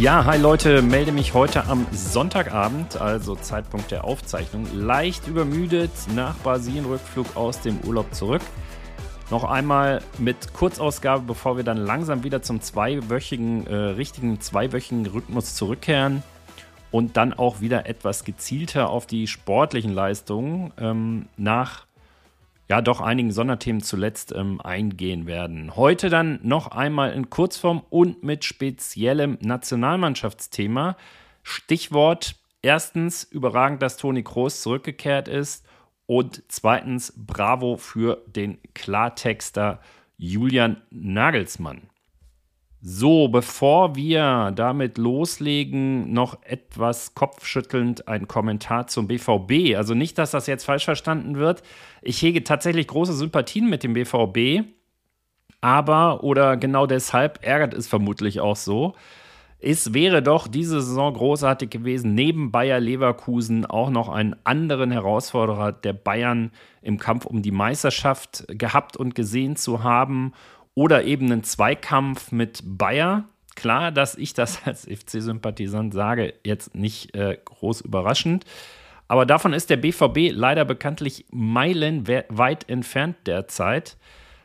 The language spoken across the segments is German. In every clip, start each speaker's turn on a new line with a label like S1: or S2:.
S1: Ja, hi Leute, melde mich heute am Sonntagabend, also Zeitpunkt der Aufzeichnung, leicht übermüdet nach Brasilien-Rückflug aus dem Urlaub zurück. Noch einmal mit Kurzausgabe, bevor wir dann langsam wieder zum zweiwöchigen, äh, richtigen zweiwöchigen Rhythmus zurückkehren und dann auch wieder etwas gezielter auf die sportlichen Leistungen ähm, nach ja doch einigen Sonderthemen zuletzt ähm, eingehen werden. Heute dann noch einmal in Kurzform und mit speziellem Nationalmannschaftsthema. Stichwort erstens überragend, dass Toni Kroos zurückgekehrt ist und zweitens Bravo für den Klartexter Julian Nagelsmann. So, bevor wir damit loslegen, noch etwas kopfschüttelnd ein Kommentar zum BVB. Also nicht, dass das jetzt falsch verstanden wird. Ich hege tatsächlich große Sympathien mit dem BVB, aber oder genau deshalb ärgert es vermutlich auch so. Es wäre doch diese Saison großartig gewesen, neben Bayer Leverkusen auch noch einen anderen Herausforderer der Bayern im Kampf um die Meisterschaft gehabt und gesehen zu haben oder eben einen Zweikampf mit Bayer. Klar, dass ich das als FC-Sympathisant sage, jetzt nicht äh, groß überraschend. Aber davon ist der BVB leider bekanntlich meilenweit entfernt derzeit.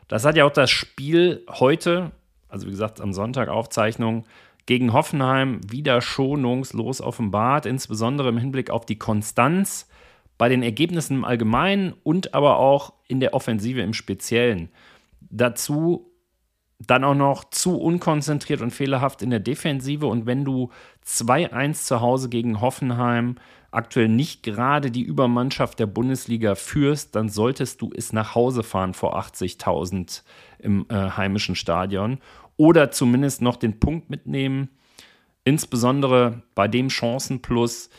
S1: Das hat ja auch das Spiel heute, also wie gesagt am Sonntag Aufzeichnung, gegen Hoffenheim wieder schonungslos offenbart, insbesondere im Hinblick auf die Konstanz bei den Ergebnissen im Allgemeinen und aber auch in der Offensive im Speziellen. Dazu dann auch noch zu unkonzentriert und fehlerhaft in der Defensive. Und wenn du 2-1 zu Hause gegen Hoffenheim aktuell nicht gerade die Übermannschaft der Bundesliga führst, dann solltest du es nach Hause fahren vor 80.000 im äh, heimischen Stadion oder zumindest noch den Punkt mitnehmen. Insbesondere bei dem Chancenplus.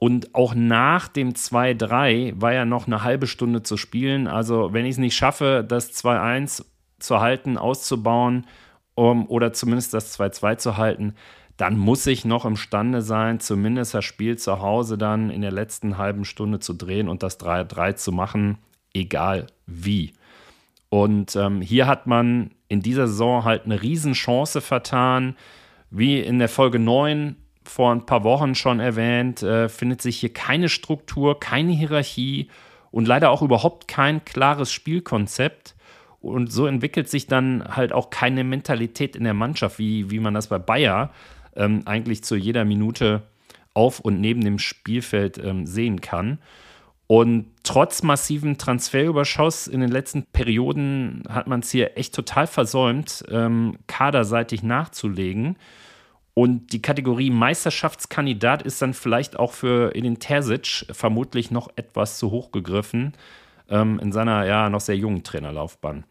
S1: Und auch nach dem 2-3 war ja noch eine halbe Stunde zu spielen. Also, wenn ich es nicht schaffe, das 2-1 zu halten, auszubauen um, oder zumindest das 2-2 zu halten, dann muss ich noch imstande sein, zumindest das Spiel zu Hause dann in der letzten halben Stunde zu drehen und das 3-3 zu machen, egal wie. Und ähm, hier hat man in dieser Saison halt eine Riesenchance vertan. Wie in der Folge 9 vor ein paar Wochen schon erwähnt, äh, findet sich hier keine Struktur, keine Hierarchie und leider auch überhaupt kein klares Spielkonzept. Und so entwickelt sich dann halt auch keine Mentalität in der Mannschaft, wie, wie man das bei Bayer ähm, eigentlich zu jeder Minute auf und neben dem Spielfeld ähm, sehen kann. Und trotz massiven Transferüberschuss in den letzten Perioden hat man es hier echt total versäumt, ähm, kaderseitig nachzulegen. Und die Kategorie Meisterschaftskandidat ist dann vielleicht auch für Edin Terzic vermutlich noch etwas zu hoch gegriffen ähm, in seiner ja noch sehr jungen Trainerlaufbahn.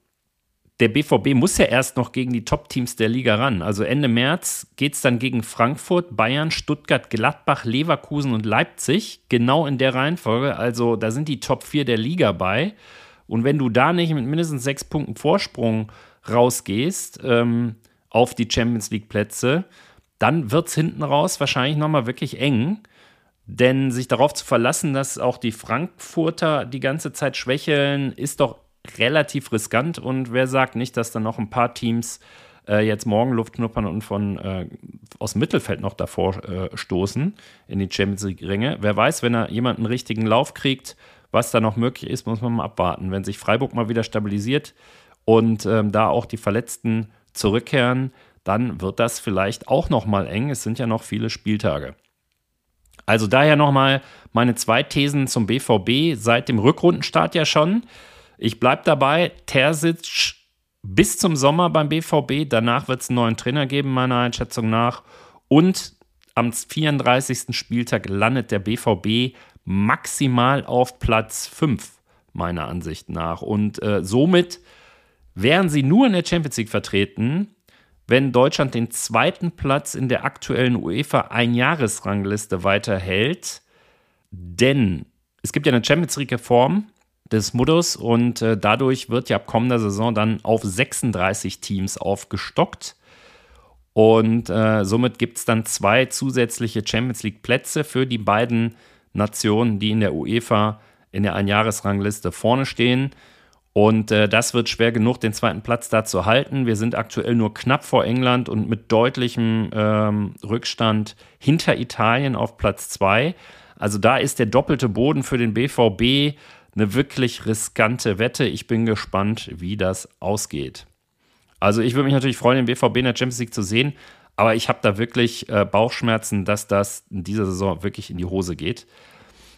S1: Der BVB muss ja erst noch gegen die Top-Teams der Liga ran. Also Ende März geht es dann gegen Frankfurt, Bayern, Stuttgart, Gladbach, Leverkusen und Leipzig. Genau in der Reihenfolge. Also da sind die Top 4 der Liga bei. Und wenn du da nicht mit mindestens sechs Punkten Vorsprung rausgehst ähm, auf die Champions League-Plätze, dann wird es hinten raus wahrscheinlich nochmal wirklich eng. Denn sich darauf zu verlassen, dass auch die Frankfurter die ganze Zeit schwächeln, ist doch relativ riskant. Und wer sagt nicht, dass dann noch ein paar Teams äh, jetzt morgen Luft knuppern und von äh, aus dem Mittelfeld noch davor äh, stoßen in die Champions League-Ringe? Wer weiß, wenn er jemanden einen richtigen Lauf kriegt, was da noch möglich ist, muss man mal abwarten. Wenn sich Freiburg mal wieder stabilisiert und ähm, da auch die Verletzten zurückkehren, dann wird das vielleicht auch noch mal eng. Es sind ja noch viele Spieltage. Also daher nochmal meine zwei Thesen zum BVB seit dem Rückrundenstart ja schon. Ich bleibe dabei, Terzic bis zum Sommer beim BVB. Danach wird es einen neuen Trainer geben, meiner Einschätzung nach. Und am 34. Spieltag landet der BVB maximal auf Platz 5, meiner Ansicht nach. Und äh, somit wären sie nur in der Champions League vertreten, wenn Deutschland den zweiten Platz in der aktuellen UEFA Einjahresrangliste weiterhält. Denn es gibt ja eine Champions League-Reform des Modus und äh, dadurch wird ja ab kommender Saison dann auf 36 Teams aufgestockt. Und äh, somit gibt es dann zwei zusätzliche Champions League-Plätze für die beiden Nationen, die in der UEFA in der Einjahresrangliste vorne stehen. Und äh, das wird schwer genug, den zweiten Platz da zu halten. Wir sind aktuell nur knapp vor England und mit deutlichem ähm, Rückstand hinter Italien auf Platz 2. Also da ist der doppelte Boden für den BVB eine wirklich riskante Wette. Ich bin gespannt, wie das ausgeht. Also ich würde mich natürlich freuen, den BVB in der Champions League zu sehen, aber ich habe da wirklich äh, Bauchschmerzen, dass das in dieser Saison wirklich in die Hose geht.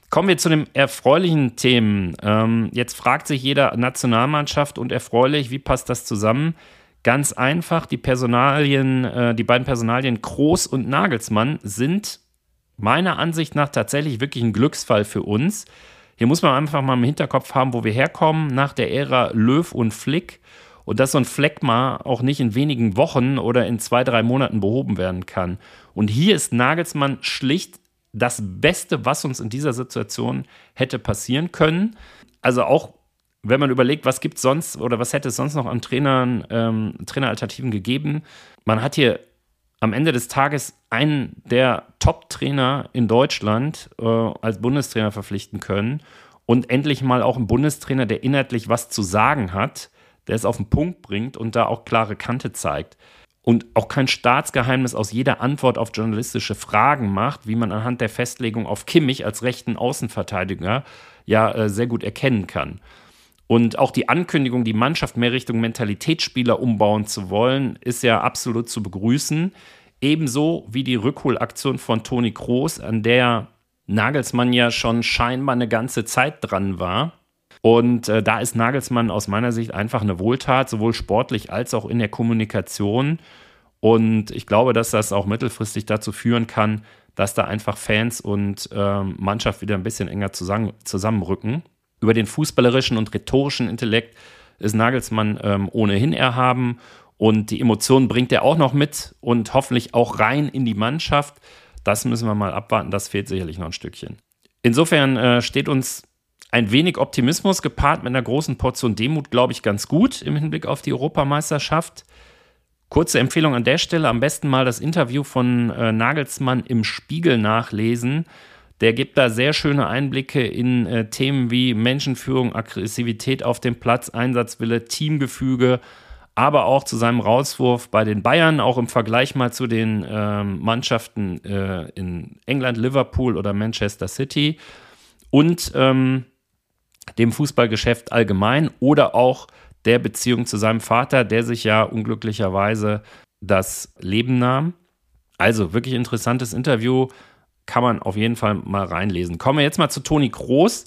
S1: Kommen wir zu den erfreulichen Themen. Ähm, jetzt fragt sich jeder Nationalmannschaft und erfreulich, wie passt das zusammen? Ganz einfach, die Personalien, äh, die beiden Personalien Groß und Nagelsmann sind meiner Ansicht nach tatsächlich wirklich ein Glücksfall für uns. Hier muss man einfach mal im Hinterkopf haben, wo wir herkommen, nach der Ära Löw und Flick. Und dass so ein Fleck mal auch nicht in wenigen Wochen oder in zwei, drei Monaten behoben werden kann. Und hier ist Nagelsmann schlicht das Beste, was uns in dieser Situation hätte passieren können. Also auch wenn man überlegt, was gibt sonst oder was hätte es sonst noch an Trainern, ähm, Traineralternativen gegeben. Man hat hier am Ende des Tages einen der Top-Trainer in Deutschland äh, als Bundestrainer verpflichten können und endlich mal auch einen Bundestrainer, der inhaltlich was zu sagen hat, der es auf den Punkt bringt und da auch klare Kante zeigt und auch kein Staatsgeheimnis aus jeder Antwort auf journalistische Fragen macht, wie man anhand der Festlegung auf Kimmich als rechten Außenverteidiger ja äh, sehr gut erkennen kann. Und auch die Ankündigung, die Mannschaft mehr Richtung Mentalitätsspieler umbauen zu wollen, ist ja absolut zu begrüßen. Ebenso wie die Rückholaktion von Toni Kroos, an der Nagelsmann ja schon scheinbar eine ganze Zeit dran war. Und äh, da ist Nagelsmann aus meiner Sicht einfach eine Wohltat, sowohl sportlich als auch in der Kommunikation. Und ich glaube, dass das auch mittelfristig dazu führen kann, dass da einfach Fans und äh, Mannschaft wieder ein bisschen enger zusammen, zusammenrücken. Über den fußballerischen und rhetorischen Intellekt ist Nagelsmann ähm, ohnehin erhaben und die Emotionen bringt er auch noch mit und hoffentlich auch rein in die Mannschaft. Das müssen wir mal abwarten, das fehlt sicherlich noch ein Stückchen. Insofern äh, steht uns ein wenig Optimismus gepaart mit einer großen Portion Demut, glaube ich, ganz gut im Hinblick auf die Europameisterschaft. Kurze Empfehlung an der Stelle, am besten mal das Interview von äh, Nagelsmann im Spiegel nachlesen. Der gibt da sehr schöne Einblicke in äh, Themen wie Menschenführung, Aggressivität auf dem Platz, Einsatzwille, Teamgefüge, aber auch zu seinem Rauswurf bei den Bayern, auch im Vergleich mal zu den äh, Mannschaften in England, Liverpool oder Manchester City. Und ähm, dem Fußballgeschäft allgemein oder auch der Beziehung zu seinem Vater, der sich ja unglücklicherweise das Leben nahm. Also wirklich interessantes Interview, kann man auf jeden Fall mal reinlesen. Kommen wir jetzt mal zu Toni Groß.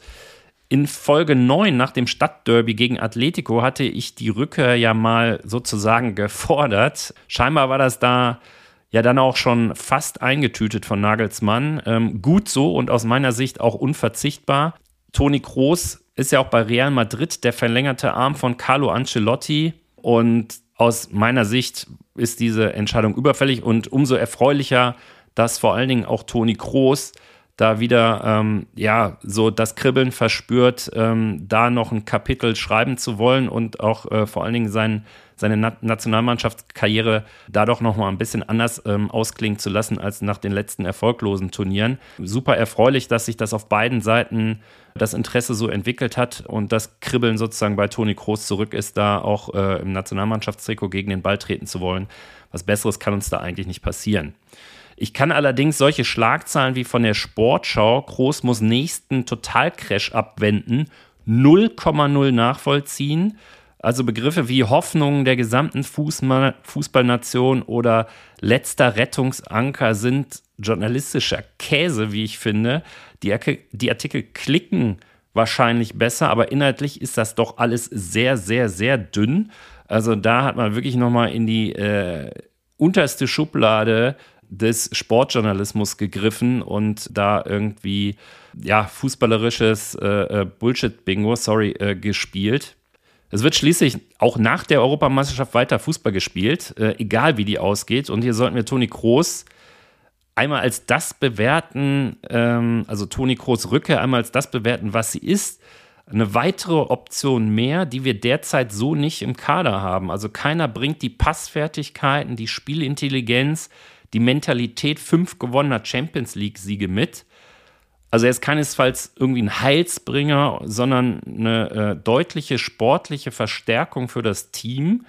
S1: In Folge 9 nach dem Stadtderby gegen Atletico hatte ich die Rückkehr ja mal sozusagen gefordert. Scheinbar war das da ja dann auch schon fast eingetütet von Nagelsmann. Ähm, gut so und aus meiner Sicht auch unverzichtbar. Toni Kroos ist ja auch bei Real Madrid der verlängerte Arm von Carlo Ancelotti. Und aus meiner Sicht ist diese Entscheidung überfällig und umso erfreulicher, dass vor allen Dingen auch Toni Kroos da wieder ähm, ja so das Kribbeln verspürt, ähm, da noch ein Kapitel schreiben zu wollen und auch äh, vor allen Dingen sein, seine Na Nationalmannschaftskarriere da doch noch mal ein bisschen anders ähm, ausklingen zu lassen als nach den letzten erfolglosen Turnieren. Super erfreulich, dass sich das auf beiden Seiten das Interesse so entwickelt hat und das Kribbeln sozusagen bei Toni Kroos zurück ist, da auch äh, im Nationalmannschaftstrikot gegen den Ball treten zu wollen. Was Besseres kann uns da eigentlich nicht passieren. Ich kann allerdings solche Schlagzahlen wie von der Sportschau, Groß muss nächsten Totalcrash abwenden, 0,0 nachvollziehen. Also Begriffe wie Hoffnungen der gesamten Fußball Fußballnation oder letzter Rettungsanker sind journalistischer Käse, wie ich finde. Die, die Artikel klicken wahrscheinlich besser, aber inhaltlich ist das doch alles sehr, sehr, sehr dünn. Also da hat man wirklich nochmal in die äh, unterste Schublade des Sportjournalismus gegriffen und da irgendwie ja fußballerisches äh, äh, Bullshit-Bingo, sorry, äh, gespielt. Es wird schließlich auch nach der Europameisterschaft weiter Fußball gespielt, äh, egal wie die ausgeht. Und hier sollten wir Toni Kroos einmal als das bewerten, ähm, also Toni Kroos Rücke einmal als das bewerten, was sie ist. Eine weitere Option mehr, die wir derzeit so nicht im Kader haben. Also keiner bringt die Passfertigkeiten, die Spielintelligenz, die Mentalität fünf gewonnener Champions League-Siege mit. Also er ist keinesfalls irgendwie ein Heilsbringer, sondern eine äh, deutliche sportliche Verstärkung für das Team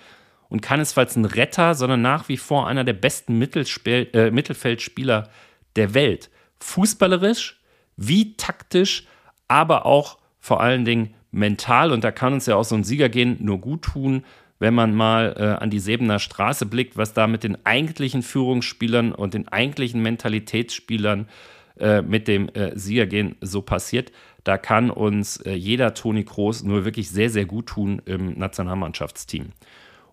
S1: und keinesfalls ein Retter, sondern nach wie vor einer der besten Mittelspiel äh, Mittelfeldspieler der Welt. Fußballerisch, wie taktisch, aber auch vor allen Dingen mental. Und da kann uns ja auch so ein Siegergehen nur gut tun, wenn man mal äh, an die Sebener Straße blickt, was da mit den eigentlichen Führungsspielern und den eigentlichen Mentalitätsspielern äh, mit dem äh, Siegergehen so passiert. Da kann uns äh, jeder Toni Kroos nur wirklich sehr, sehr gut tun im Nationalmannschaftsteam.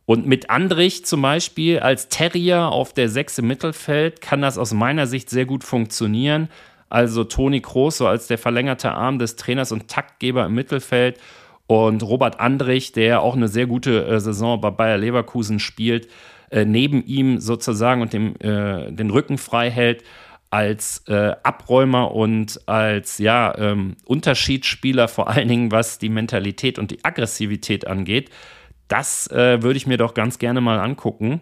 S1: Und mit Andrich zum Beispiel als Terrier auf der Sechs im Mittelfeld kann das aus meiner Sicht sehr gut funktionieren. Also Toni Kroos so als der verlängerte Arm des Trainers und Taktgeber im Mittelfeld und Robert Andrich, der auch eine sehr gute äh, Saison bei Bayer Leverkusen spielt, äh, neben ihm sozusagen und dem, äh, den Rücken frei hält als äh, Abräumer und als ja, ähm, Unterschiedsspieler, vor allen Dingen was die Mentalität und die Aggressivität angeht. Das äh, würde ich mir doch ganz gerne mal angucken.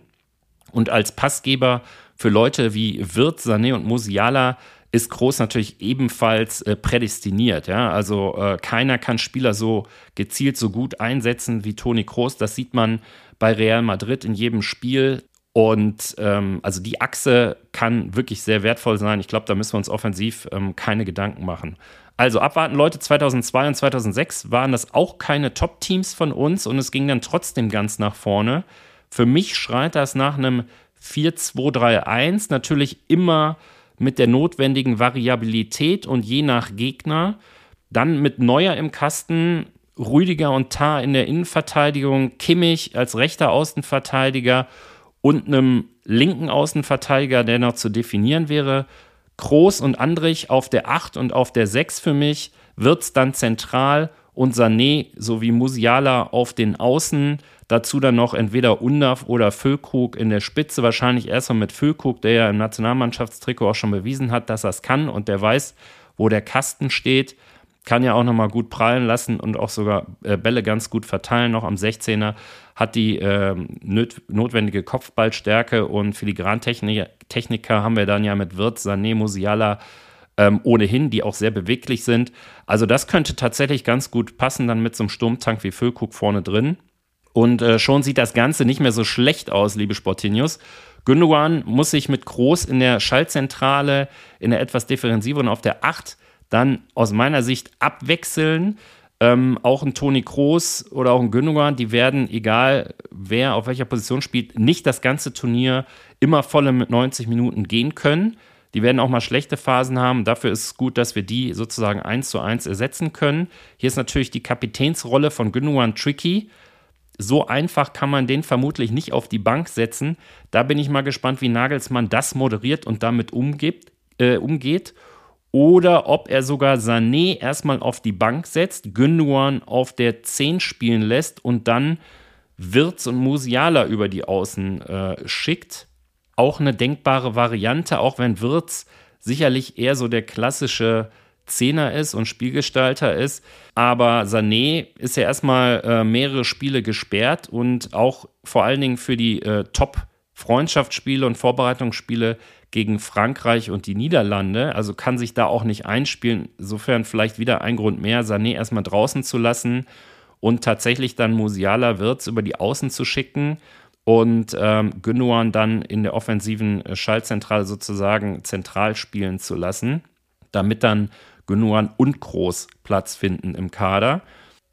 S1: Und als Passgeber für Leute wie Wirth, Sané und Musiala ist Groß natürlich ebenfalls äh, prädestiniert. Ja? Also äh, keiner kann Spieler so gezielt so gut einsetzen wie Toni Kroos. Das sieht man bei Real Madrid in jedem Spiel. Und ähm, also die Achse kann wirklich sehr wertvoll sein. Ich glaube, da müssen wir uns offensiv ähm, keine Gedanken machen. Also abwarten, Leute, 2002 und 2006 waren das auch keine Top-Teams von uns und es ging dann trotzdem ganz nach vorne. Für mich schreit das nach einem 4-2-3-1, natürlich immer mit der notwendigen Variabilität und je nach Gegner. Dann mit Neuer im Kasten, Rüdiger und Tar in der Innenverteidigung, Kimmich als rechter Außenverteidiger und einem linken Außenverteidiger, der noch zu definieren wäre. Groß und Andrich auf der 8 und auf der 6 für mich, wird es dann zentral und Sané sowie Musiala auf den Außen. Dazu dann noch entweder Undaf oder Füllkrug in der Spitze. Wahrscheinlich erstmal mit Füllkrug, der ja im Nationalmannschaftstrikot auch schon bewiesen hat, dass er es kann und der weiß, wo der Kasten steht kann ja auch nochmal gut prallen lassen und auch sogar äh, Bälle ganz gut verteilen. Noch am 16er hat die äh, notwendige Kopfballstärke und Filigrantechniker haben wir dann ja mit Wirtz, Sané, Musiala ähm, ohnehin, die auch sehr beweglich sind. Also das könnte tatsächlich ganz gut passen, dann mit so einem Sturmtank wie Füllkrug vorne drin. Und äh, schon sieht das Ganze nicht mehr so schlecht aus, liebe Sportinius. Gündogan muss sich mit Groß in der Schaltzentrale, in der etwas defensiveren auf der 8 dann aus meiner Sicht abwechseln. Ähm, auch ein Toni Kroos oder auch ein Gündogan, die werden, egal wer auf welcher Position spielt, nicht das ganze Turnier immer volle mit 90 Minuten gehen können. Die werden auch mal schlechte Phasen haben. Dafür ist es gut, dass wir die sozusagen eins zu eins ersetzen können. Hier ist natürlich die Kapitänsrolle von Gündogan tricky. So einfach kann man den vermutlich nicht auf die Bank setzen. Da bin ich mal gespannt, wie Nagelsmann das moderiert und damit umgibt, äh, umgeht oder ob er sogar Sané erstmal auf die Bank setzt, Gündogan auf der 10 spielen lässt und dann Wirtz und Musiala über die Außen äh, schickt. Auch eine denkbare Variante, auch wenn Wirtz sicherlich eher so der klassische Zehner ist und Spielgestalter ist. Aber Sané ist ja erstmal äh, mehrere Spiele gesperrt und auch vor allen Dingen für die äh, Top-Freundschaftsspiele und Vorbereitungsspiele gegen Frankreich und die Niederlande, also kann sich da auch nicht einspielen. Insofern vielleicht wieder ein Grund mehr, Sané erstmal draußen zu lassen und tatsächlich dann Musiala Wirtz über die Außen zu schicken und ähm, Gündogan dann in der offensiven äh, Schaltzentrale sozusagen zentral spielen zu lassen, damit dann Gündogan und Groß Platz finden im Kader.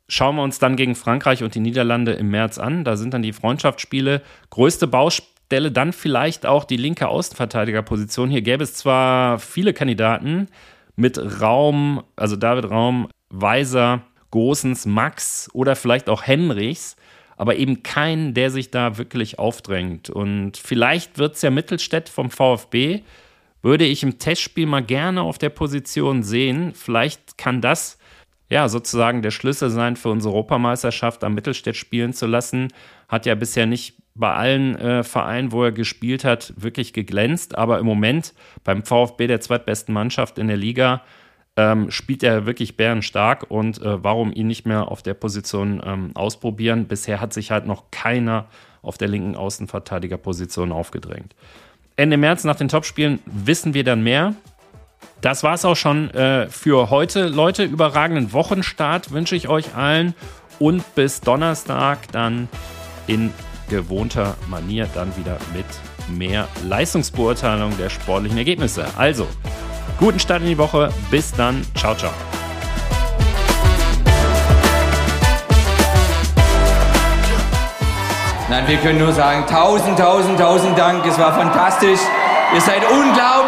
S1: Schauen wir uns dann gegen Frankreich und die Niederlande im März an. Da sind dann die Freundschaftsspiele. Größte Baustelle Stelle dann vielleicht auch die linke Außenverteidigerposition. Hier gäbe es zwar viele Kandidaten mit Raum, also David Raum, Weiser, Gosens, Max oder vielleicht auch Henrichs, aber eben keinen, der sich da wirklich aufdrängt. Und vielleicht wird es ja Mittelstädt vom VfB, würde ich im Testspiel mal gerne auf der Position sehen. Vielleicht kann das ja, sozusagen der Schlüssel sein für unsere Europameisterschaft am Mittelstädt spielen zu lassen. Hat ja bisher nicht bei allen äh, Vereinen, wo er gespielt hat, wirklich geglänzt. Aber im Moment beim VfB der zweitbesten Mannschaft in der Liga ähm, spielt er wirklich bärenstark. Und äh, warum ihn nicht mehr auf der Position ähm, ausprobieren? Bisher hat sich halt noch keiner auf der linken Außenverteidigerposition aufgedrängt. Ende März nach den Topspielen wissen wir dann mehr. Das war es auch schon äh, für heute. Leute, überragenden Wochenstart wünsche ich euch allen und bis Donnerstag dann in gewohnter Manier dann wieder mit mehr Leistungsbeurteilung der sportlichen Ergebnisse. Also, guten Start in die Woche. Bis dann. Ciao, ciao.
S2: Nein, wir können nur sagen, tausend, tausend, tausend Dank. Es war fantastisch. Ihr seid unglaublich.